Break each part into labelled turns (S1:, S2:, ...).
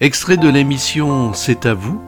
S1: Extrait de l'émission C'est à vous,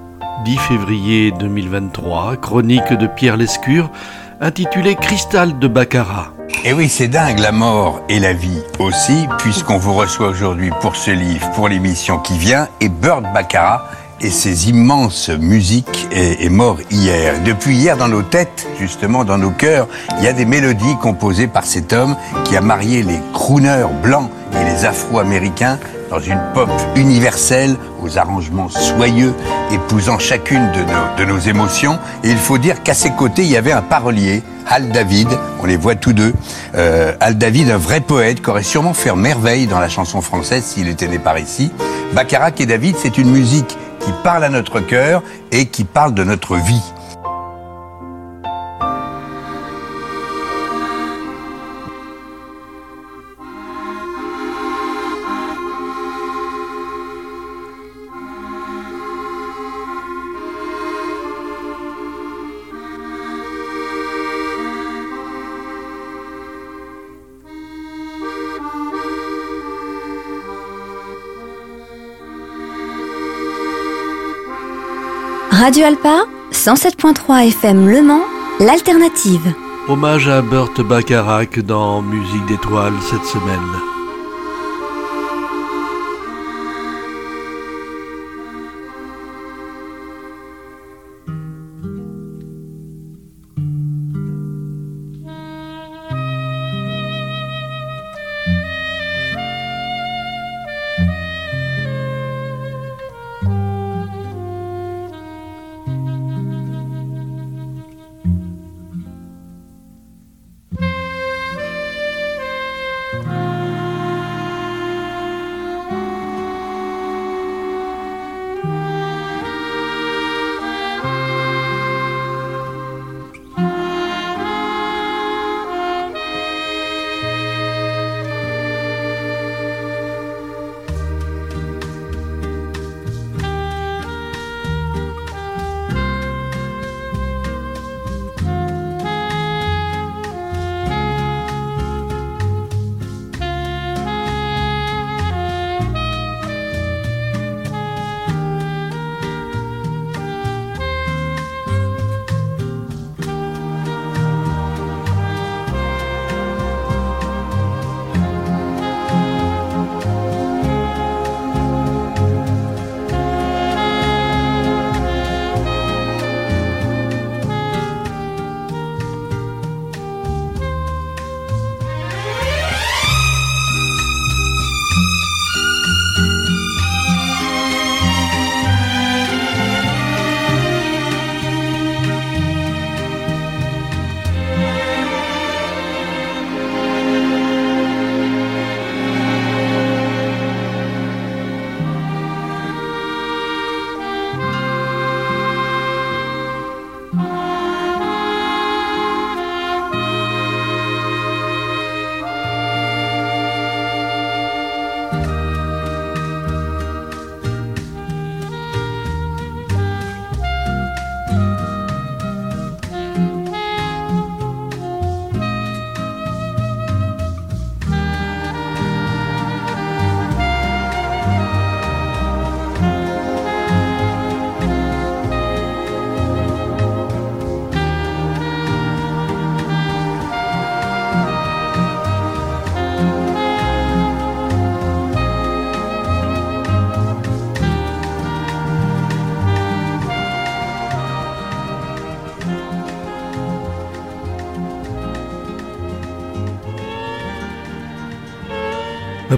S1: 10 février 2023, chronique de Pierre Lescure, intitulée Cristal de Baccarat.
S2: Et eh oui, c'est dingue, la mort et la vie aussi, puisqu'on vous reçoit aujourd'hui pour ce livre, pour l'émission qui vient, et Bird Baccarat et ses immenses musiques est, mort hier. Depuis hier, dans nos têtes, justement, dans nos cœurs, il y a des mélodies composées par cet homme qui a marié les crooners blancs et les afro-américains dans une pop universelle aux arrangements soyeux, épousant chacune de nos, émotions. Et il faut dire qu'à ses côtés, il y avait un parolier, Al David, on les voit tous deux. Euh, Al David, un vrai poète, qui aurait sûrement fait merveille dans la chanson française s'il était né par ici. Baccarat et David, c'est une musique qui parle à notre cœur et qui parle de notre vie.
S3: Radio Alpa, 107.3 FM Le Mans, l'alternative.
S1: Hommage à Burt Bacharach dans Musique d'étoiles cette semaine.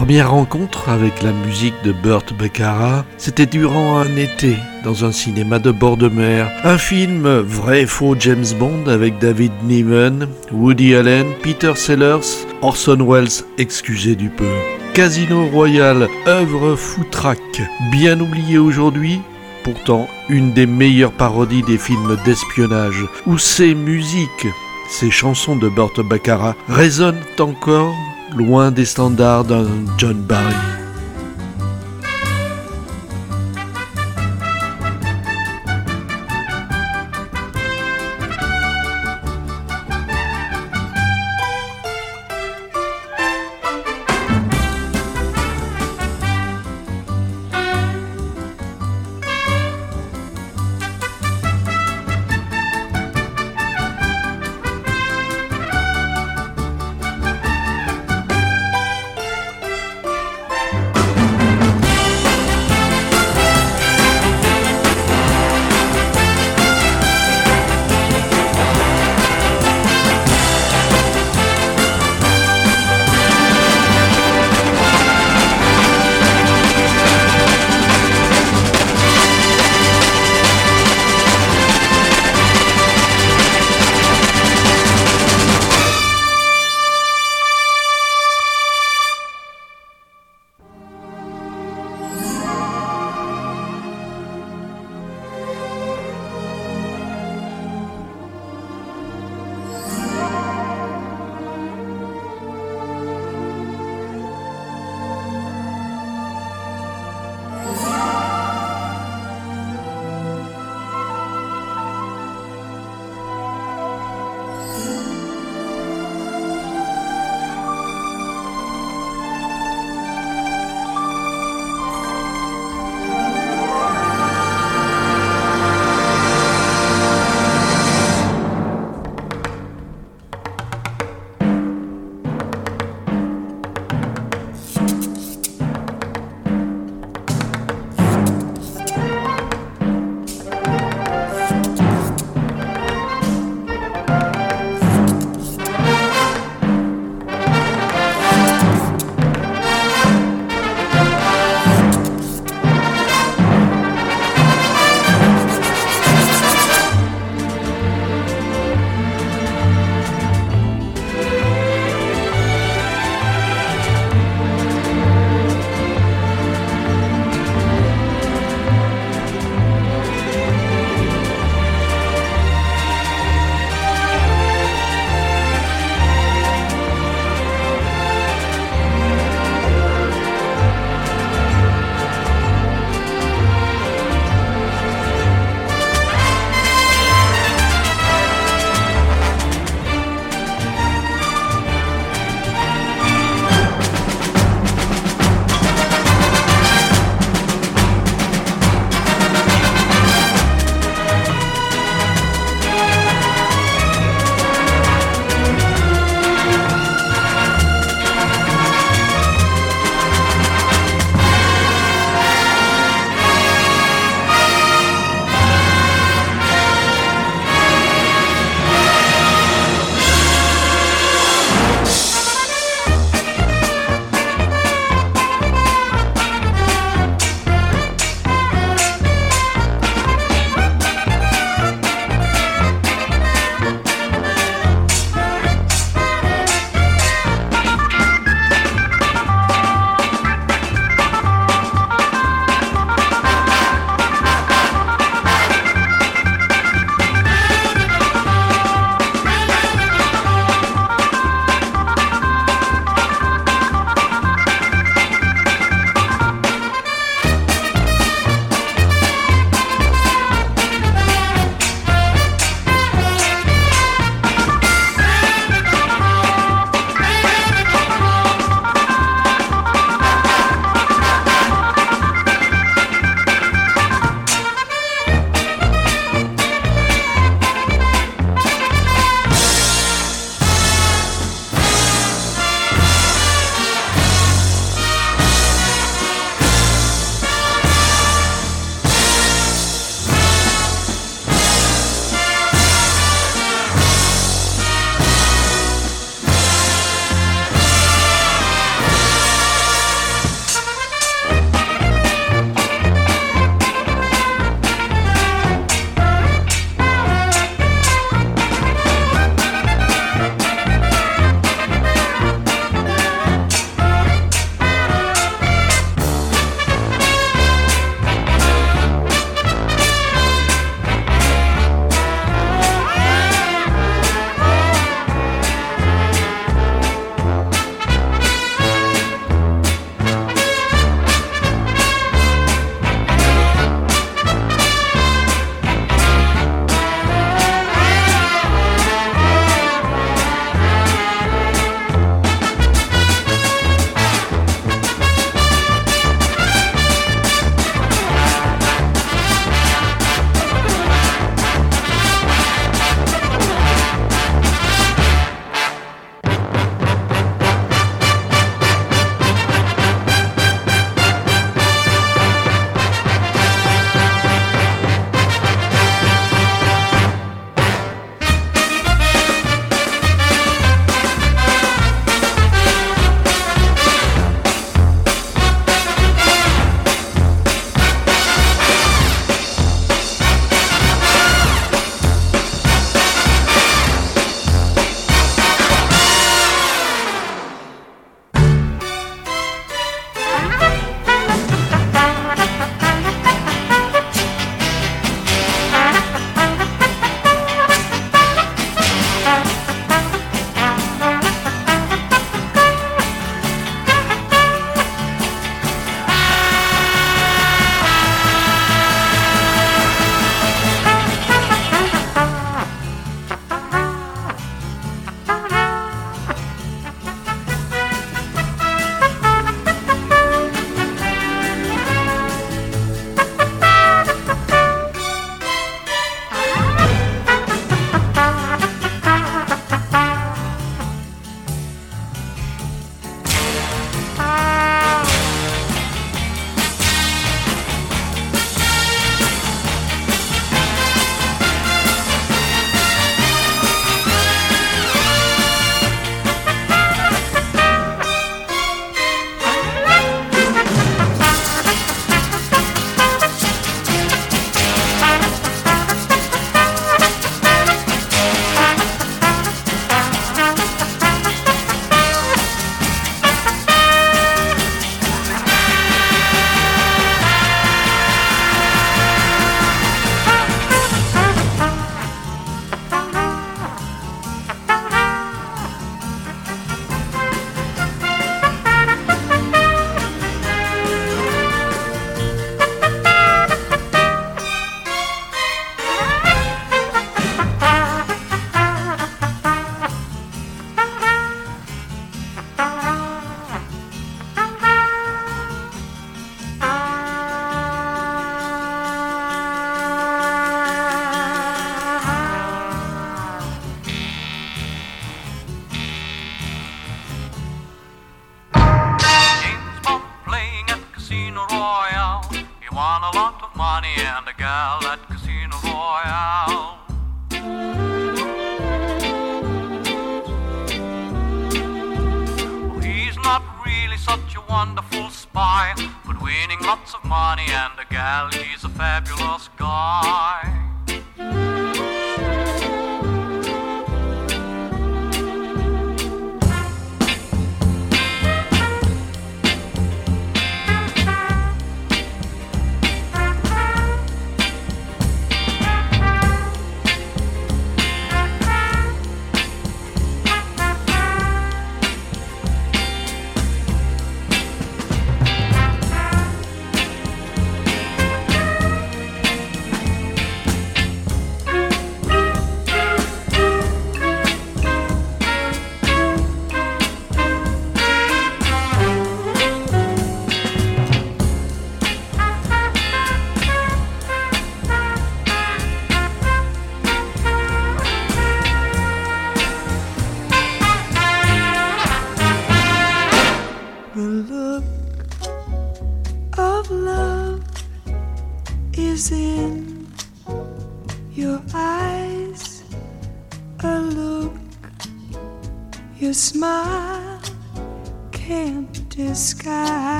S1: Première rencontre avec la musique de Burt Baccarat, c'était durant un été dans un cinéma de bord de mer. Un film vrai faux James Bond avec David Niven, Woody Allen, Peter Sellers, Orson Welles, excusez du peu. Casino Royale, œuvre foutraque, bien oubliée aujourd'hui, pourtant une des meilleures parodies des films d'espionnage, où ces musiques, ces chansons de Burt Baccarat résonnent encore loin des standards d'un John Barry.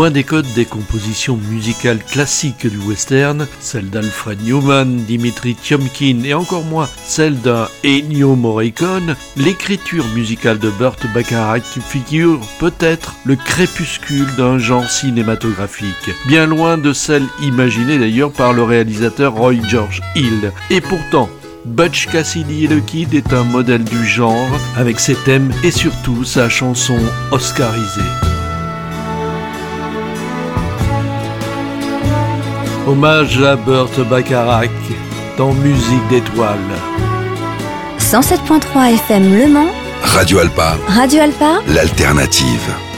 S1: Loin des codes des compositions musicales classiques du western, celles d'Alfred Newman, Dimitri Tiomkin et encore moins celle d'un Ennio Morricone, l'écriture musicale de Burt Bacharach figure peut-être le crépuscule d'un genre cinématographique, bien loin de celle imaginée d'ailleurs par le réalisateur Roy George Hill. Et pourtant, Butch Cassidy et le Kid est un modèle du genre avec ses thèmes et surtout sa chanson oscarisée. Hommage à Burt Bacharach dans Musique d'étoiles.
S3: 107.3 FM Le Mans.
S4: Radio Alpa.
S3: Radio Alpa.
S4: L'alternative.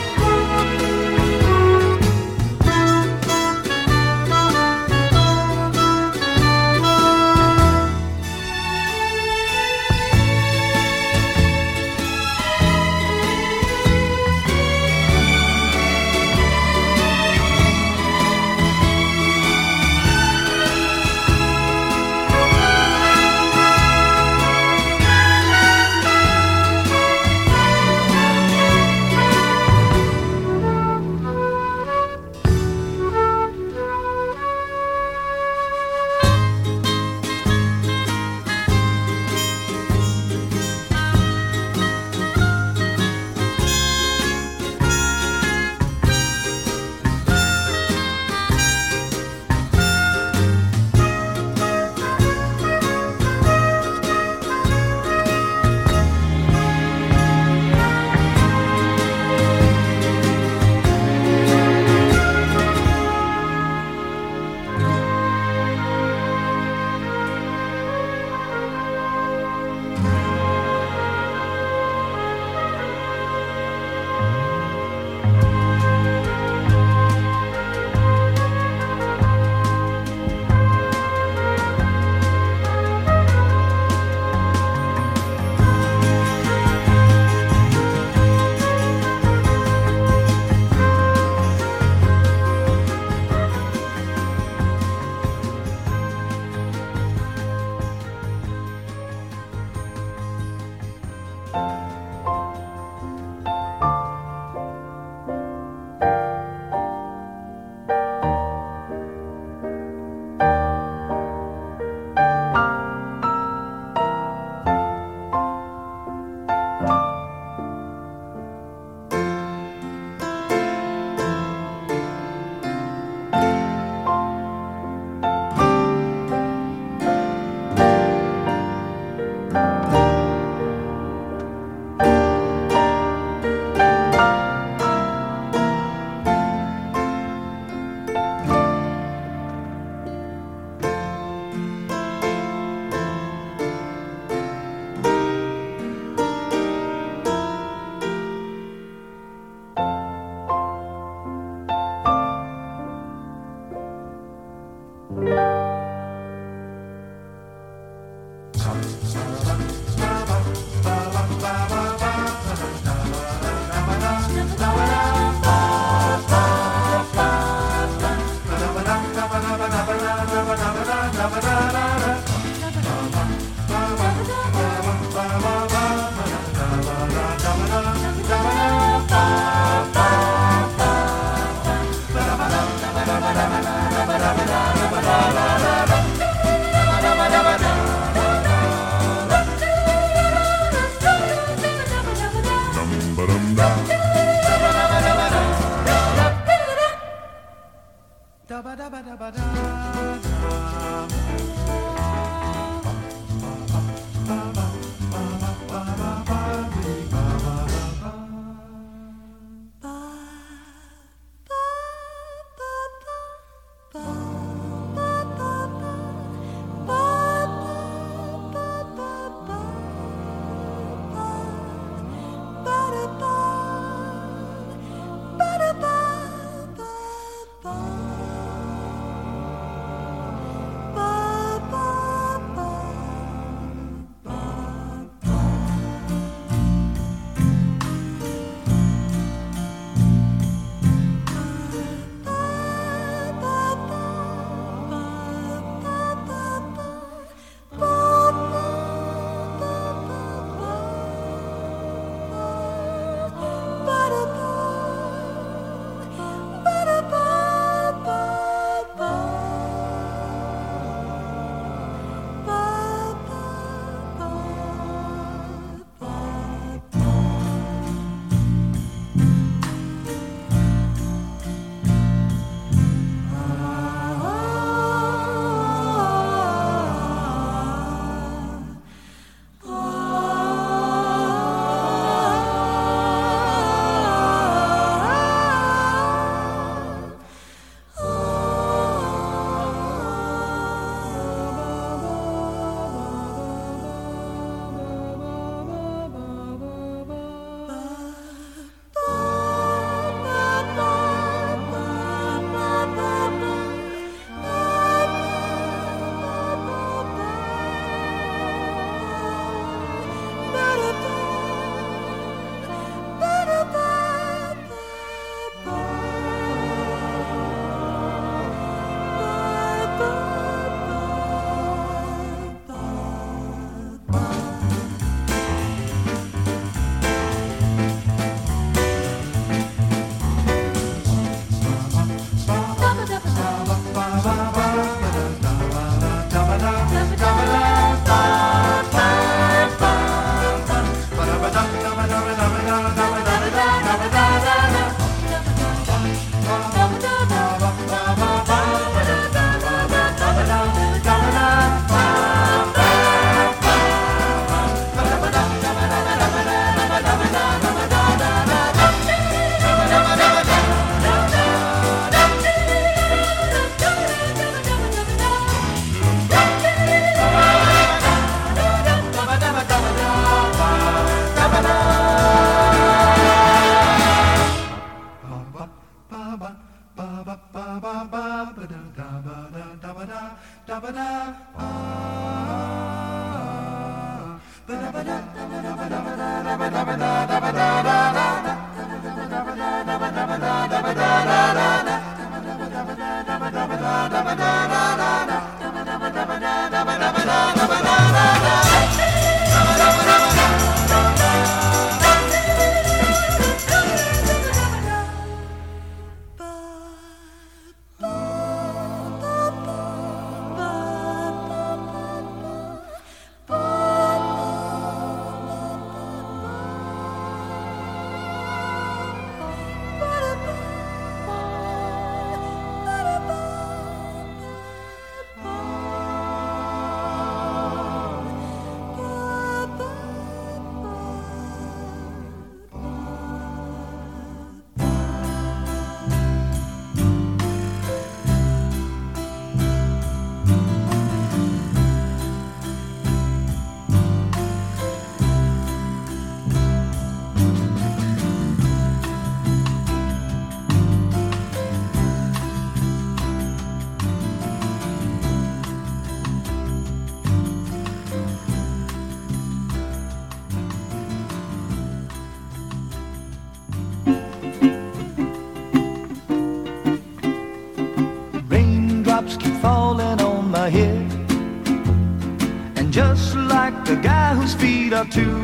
S5: to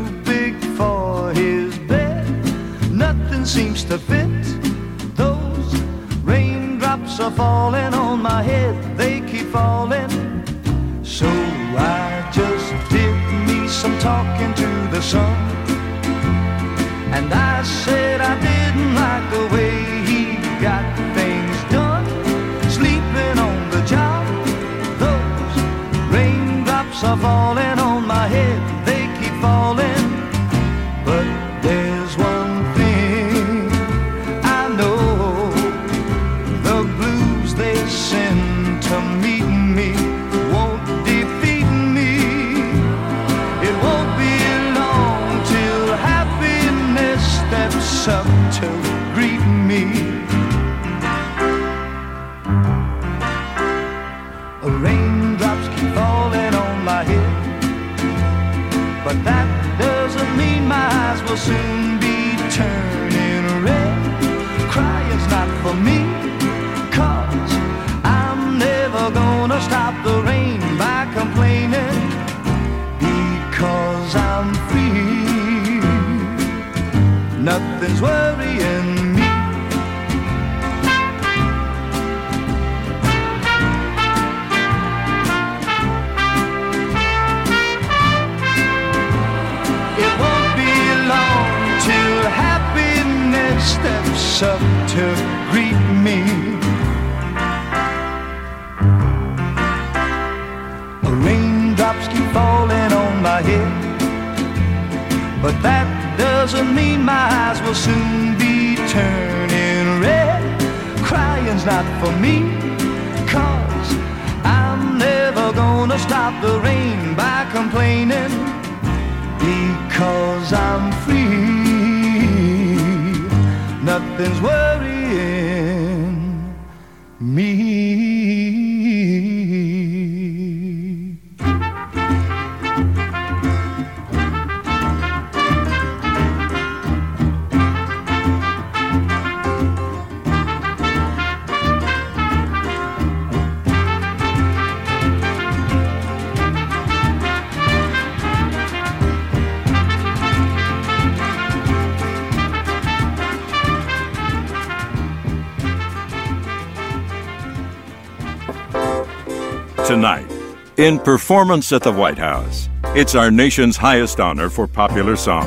S6: tonight in Performance at the White House. It's our nation's highest honor for popular song,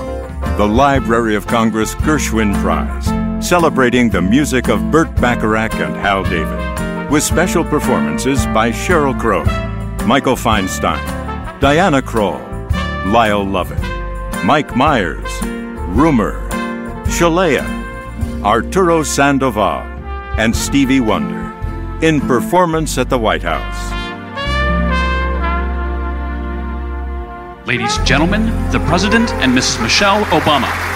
S6: the Library of Congress Gershwin Prize, celebrating the music of Burt Bacharach and Hal David, with special performances by Sheryl Crow, Michael Feinstein, Diana Krall, Lyle Lovett, Mike Myers, Rumer, Sheléa, Arturo Sandoval, and Stevie Wonder in performance at the White House.
S7: Ladies, and gentlemen, the President and Mrs. Michelle Obama.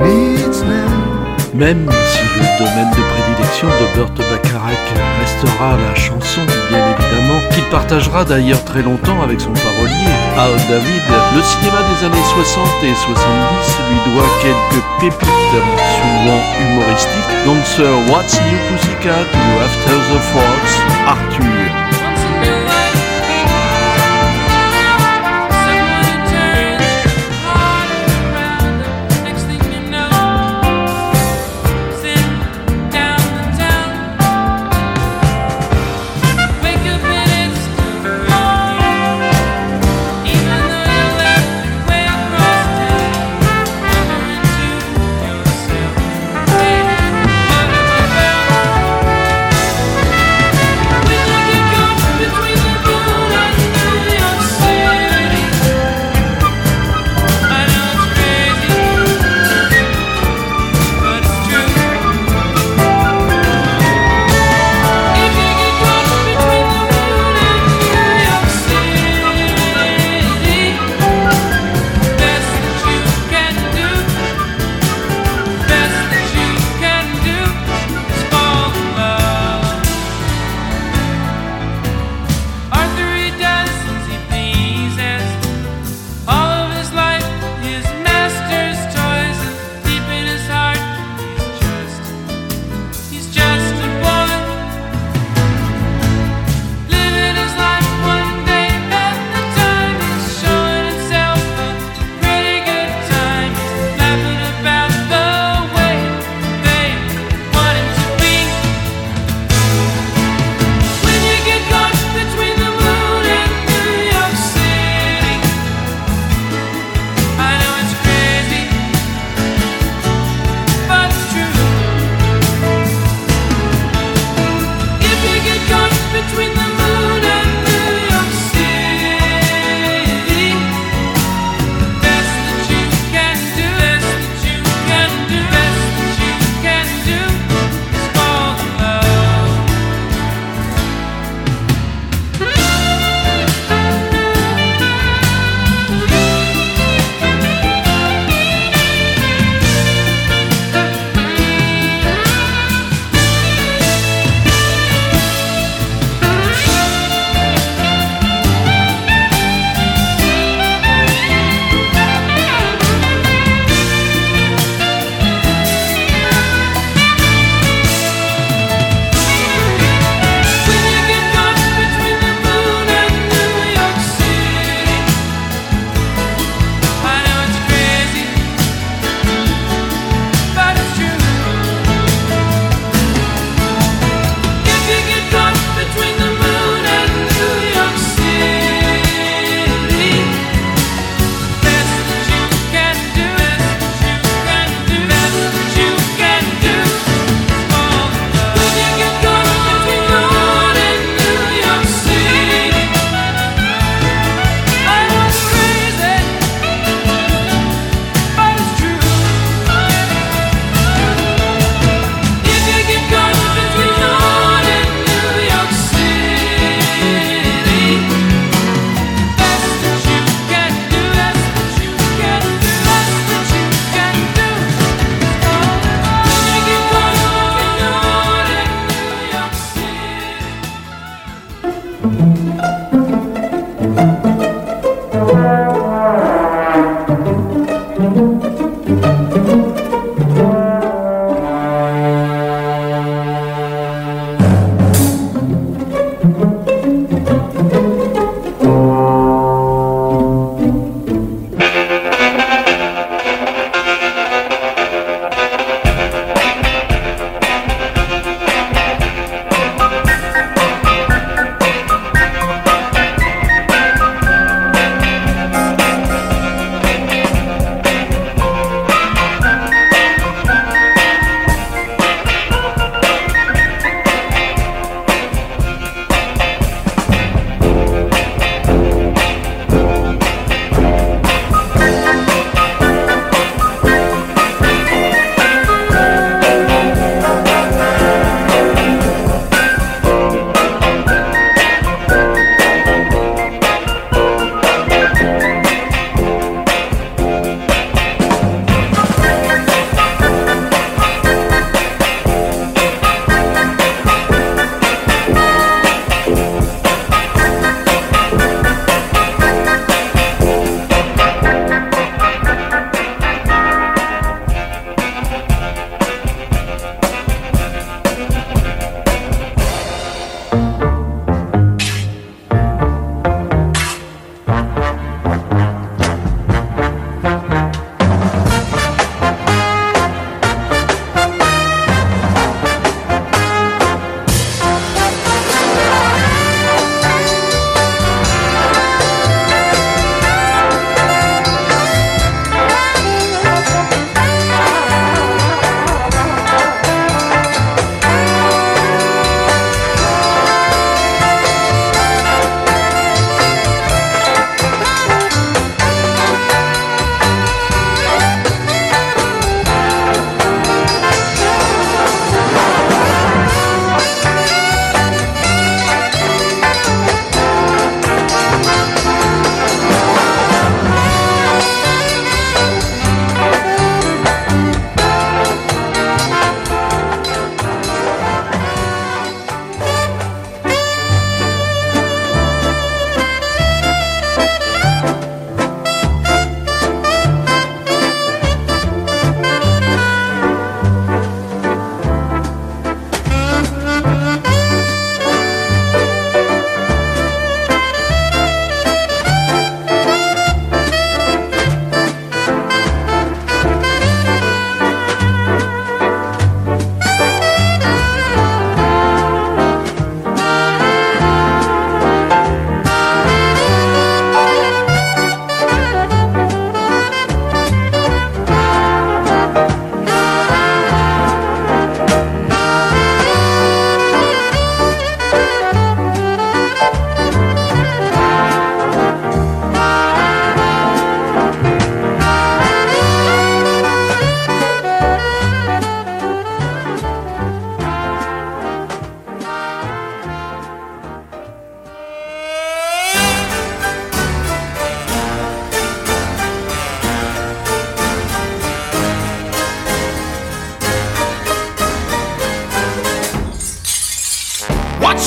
S8: Mr.
S1: Même si le domaine de prédilection de Burt Bacharach restera la chanson, bien évidemment, qu'il partagera d'ailleurs très longtemps avec son parolier, Al David, le cinéma des années 60 et 70 lui doit quelques pépites, souvent humoristiques, dont ce What's New Pussycat ou After the Fox, Arthur.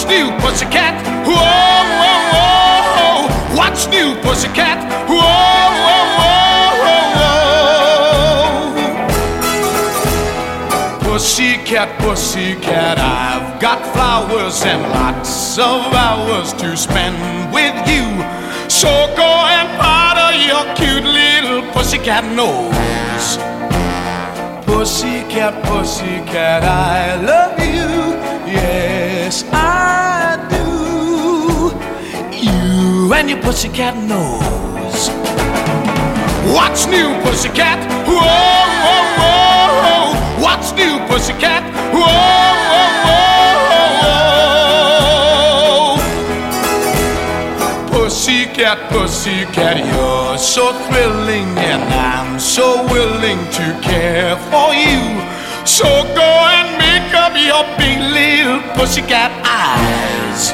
S9: New, pussycat? Whoa, whoa, whoa. What's new, pussycat? Whoa, whoa, whoa, whoa. Pussycat, pussycat, I've got flowers and lots of hours to spend with you. So go and powder your cute little pussycat nose. Pussycat, pussycat, I love you. Yes, I do. You and your pussycat nose. What's new, pussycat? Whoa, whoa, whoa. What's new, pussycat? Whoa, whoa, whoa. Pussycat, pussycat, you're so thrilling, and I'm so willing to care for you. So go and make up your big little pussycat eyes.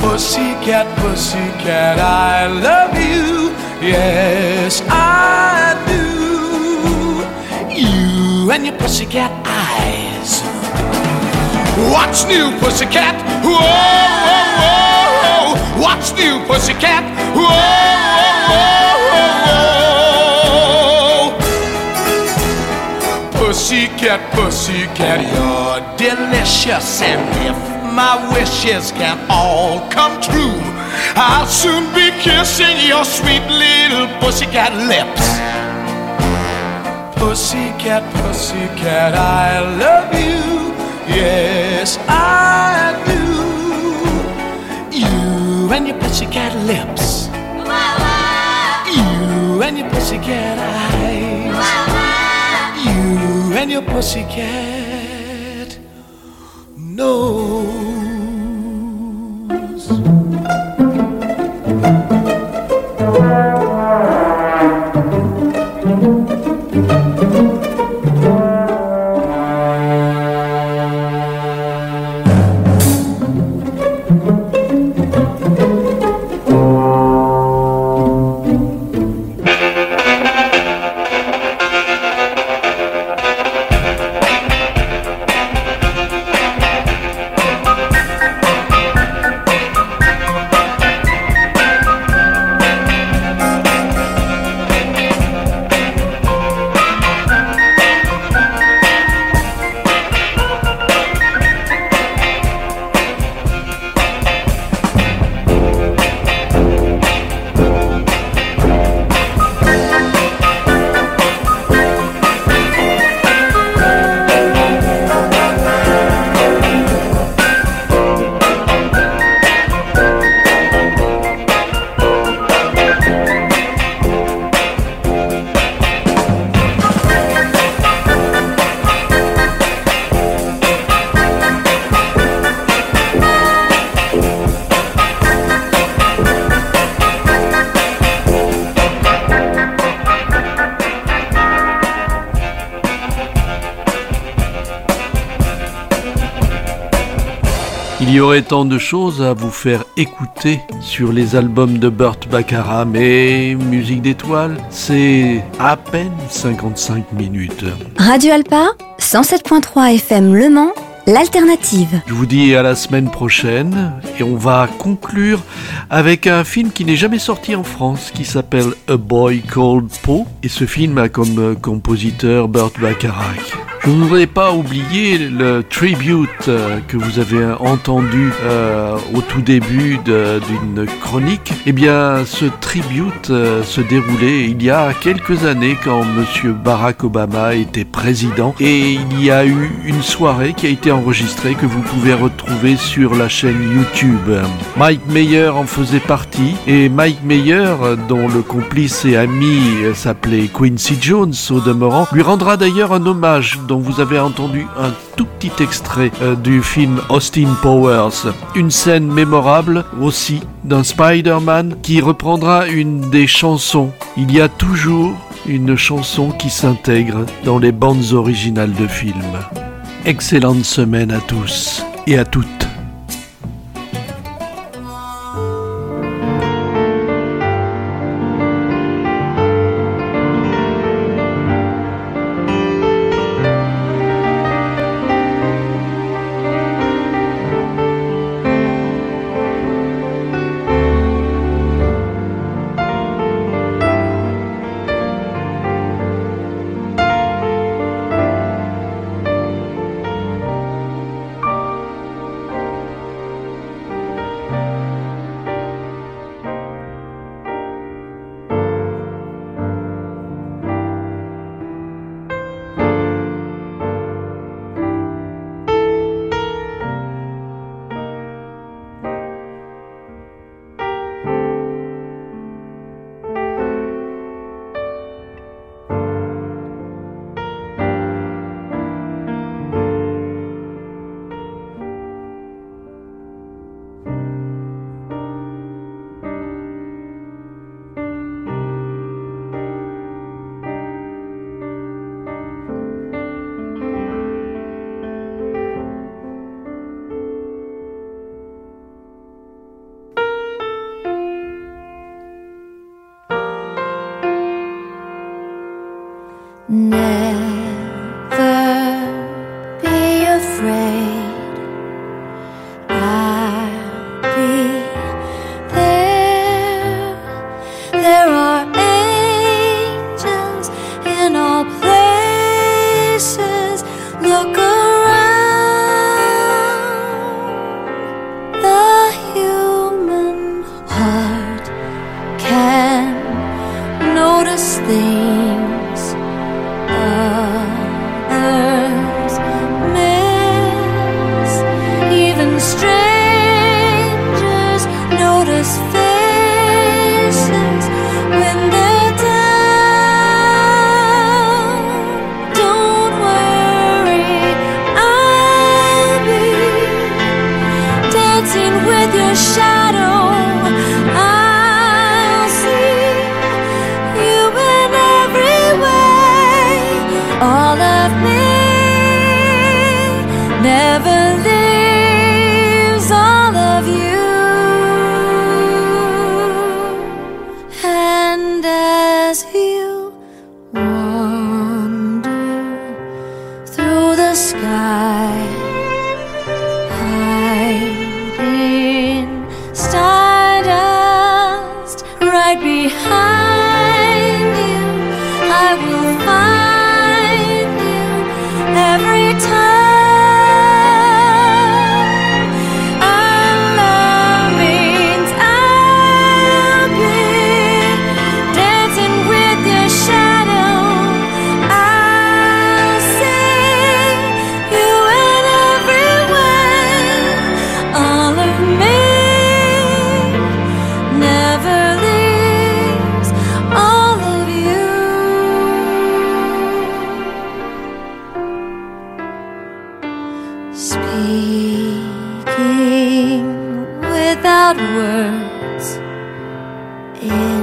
S9: Pussycat, pussycat, I love you. Yes, I do. You and your pussycat eyes. What's new, pussycat? Whoa, whoa, whoa. What's new, pussycat? Whoa, Pussycat, pussycat, you're delicious. And if my wishes can all come true, I'll soon be kissing your sweet little pussycat lips. Pussycat, pussycat, I love you. Yes, I do. You and your pussycat lips. You and your pussycat eyes. And your pussycat nose.
S1: Il y aurait tant de choses à vous faire écouter sur les albums de Burt Baccarat, mais Musique d'étoiles, c'est à peine 55 minutes.
S3: Radio Alpa, 107.3 FM Le Mans, l'alternative.
S1: Je vous dis à la semaine prochaine et on va conclure avec un film qui n'est jamais sorti en France qui s'appelle A Boy Called Poe et ce film a comme euh, compositeur Burt Bacharach. Je ne voudrais pas oublier le tribute euh, que vous avez entendu euh, au tout début d'une chronique. Eh bien, ce tribute se déroulait il y a quelques années quand Monsieur Barack Obama était président et il y a eu une soirée qui a été enregistrée que vous pouvez retrouver sur la chaîne YouTube. Mike Meyer en faisait partie et Mike Meyer, dont le complice et ami s'appelait Quincy Jones au demeurant, lui rendra d'ailleurs un hommage dont vous avez entendu un tout petit extrait euh, du film Austin Powers. Une scène mémorable aussi d'un Spider-Man qui reprendra une des chansons. Il y a toujours une chanson qui s'intègre dans les bandes originales de films. Excellente semaine à tous et à toutes.
S5: things. in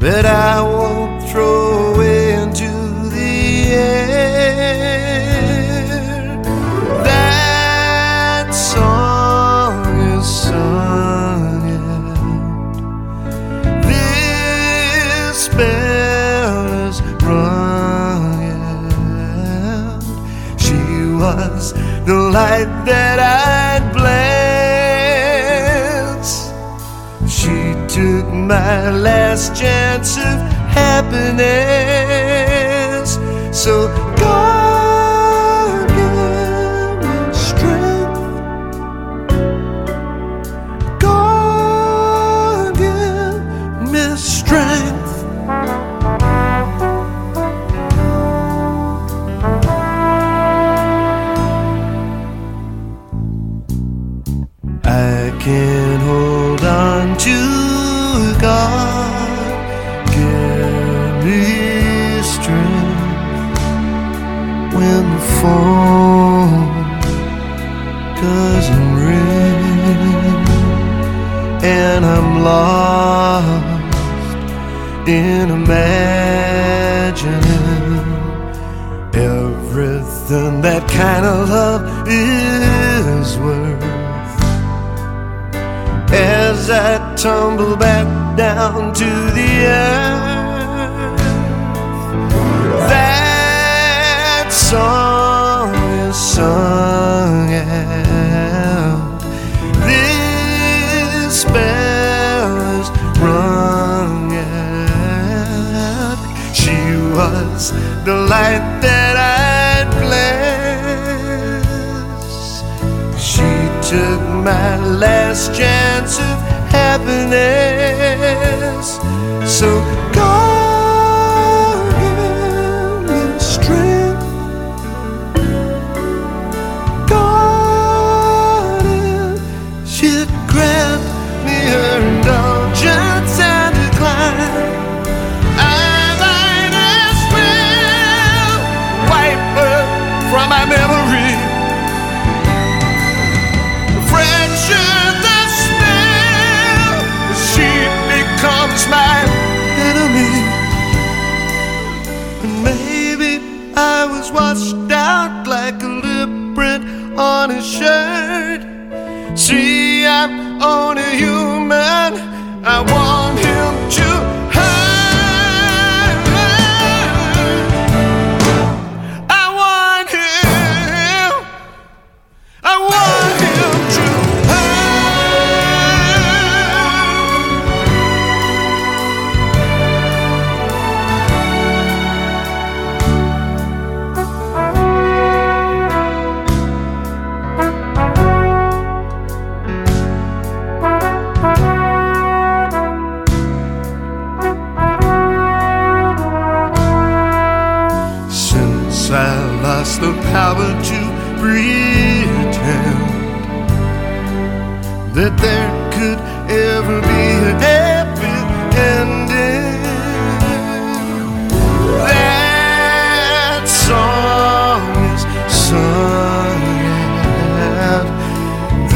S5: That I won't throw into the air. That song is sung out. This bell is rung out. She was the light that. my last chance of happiness. So kind of love is worth. As I tumble back down to the earth, that song is sung out. This spell is rung out. She was the light that my last chance of happiness. Was washed out like a lip print on his shirt. See, I'm only human. I want him to that there could ever be a happy ending, that song is sung out.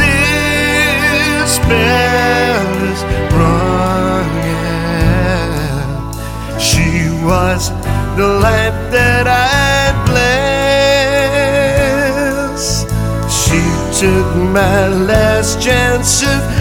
S5: This bell is rung out. She was the light that I'd bless. She took my chance of